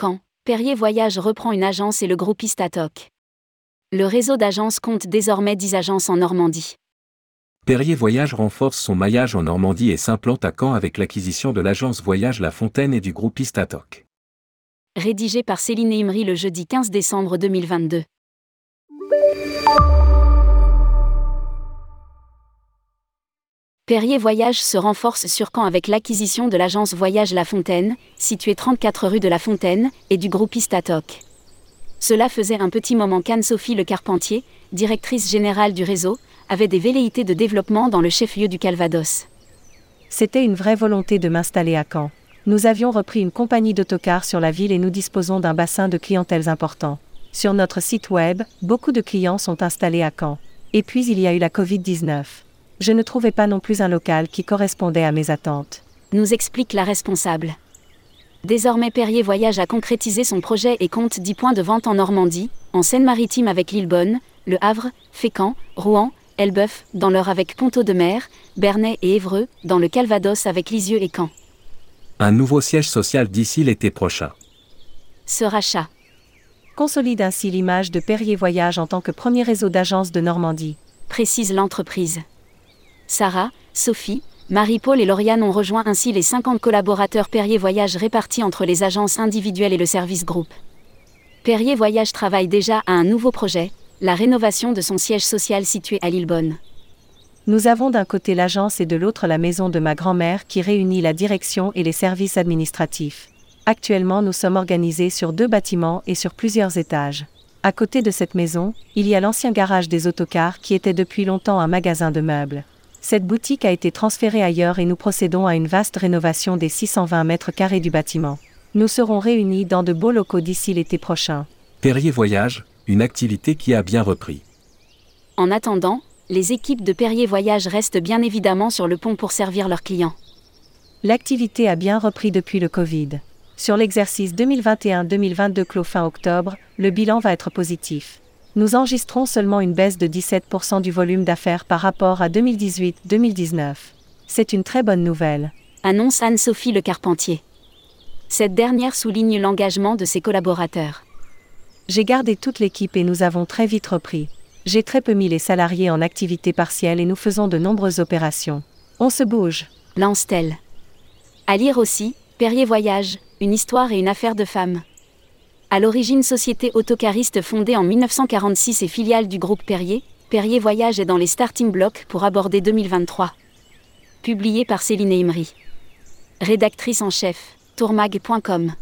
Caen, Perrier Voyage reprend une agence et le groupe Istatoc. Le réseau d'agences compte désormais 10 agences en Normandie. Perrier Voyage renforce son maillage en Normandie et s'implante à Caen avec l'acquisition de l'agence Voyage La Fontaine et du groupe Istatoc. Rédigé par Céline Imri le jeudi 15 décembre 2022. Perrier Voyage se renforce sur Caen avec l'acquisition de l'agence Voyage La Fontaine, située 34 rue de La Fontaine, et du groupe Istatoc. Cela faisait un petit moment qu'Anne-Sophie Le Carpentier, directrice générale du réseau, avait des velléités de développement dans le chef-lieu du Calvados. C'était une vraie volonté de m'installer à Caen. Nous avions repris une compagnie d'autocars sur la ville et nous disposons d'un bassin de clientèles important. Sur notre site web, beaucoup de clients sont installés à Caen. Et puis il y a eu la Covid-19 je ne trouvais pas non plus un local qui correspondait à mes attentes. Nous explique la responsable. Désormais Perrier Voyage a concrétisé son projet et compte 10 points de vente en Normandie, en Seine-Maritime avec Lillebonne, Le Havre, Fécamp, Rouen, Elbeuf, dans l'Eure avec Ponto de Mer, Bernay et Évreux, dans le Calvados avec Lisieux et Caen. Un nouveau siège social d'ici l'été prochain. Ce rachat consolide ainsi l'image de Perrier Voyage en tant que premier réseau d'agences de Normandie. Précise l'entreprise. Sarah, Sophie, Marie-Paul et Lauriane ont rejoint ainsi les 50 collaborateurs Perrier Voyage répartis entre les agences individuelles et le service groupe. Perrier Voyage travaille déjà à un nouveau projet, la rénovation de son siège social situé à Lillebonne. Nous avons d'un côté l'agence et de l'autre la maison de ma grand-mère qui réunit la direction et les services administratifs. Actuellement, nous sommes organisés sur deux bâtiments et sur plusieurs étages. À côté de cette maison, il y a l'ancien garage des autocars qui était depuis longtemps un magasin de meubles. Cette boutique a été transférée ailleurs et nous procédons à une vaste rénovation des 620 mètres carrés du bâtiment. Nous serons réunis dans de beaux locaux d'ici l'été prochain. Perrier Voyage, une activité qui a bien repris. En attendant, les équipes de Perrier Voyage restent bien évidemment sur le pont pour servir leurs clients. L'activité a bien repris depuis le Covid. Sur l'exercice 2021-2022 clos fin octobre, le bilan va être positif nous enregistrons seulement une baisse de 17% du volume d'affaires par rapport à 2018-2019. C'est une très bonne nouvelle. Annonce Anne-Sophie Le Carpentier. Cette dernière souligne l'engagement de ses collaborateurs. J'ai gardé toute l'équipe et nous avons très vite repris. J'ai très peu mis les salariés en activité partielle et nous faisons de nombreuses opérations. On se bouge. Lance-t-elle. À lire aussi, Perrier Voyage, une histoire et une affaire de femme. À l'origine société autocariste fondée en 1946 et filiale du groupe Perrier, Perrier Voyage est dans les starting blocks pour aborder 2023. Publié par Céline Imri. Rédactrice en chef, tourmag.com.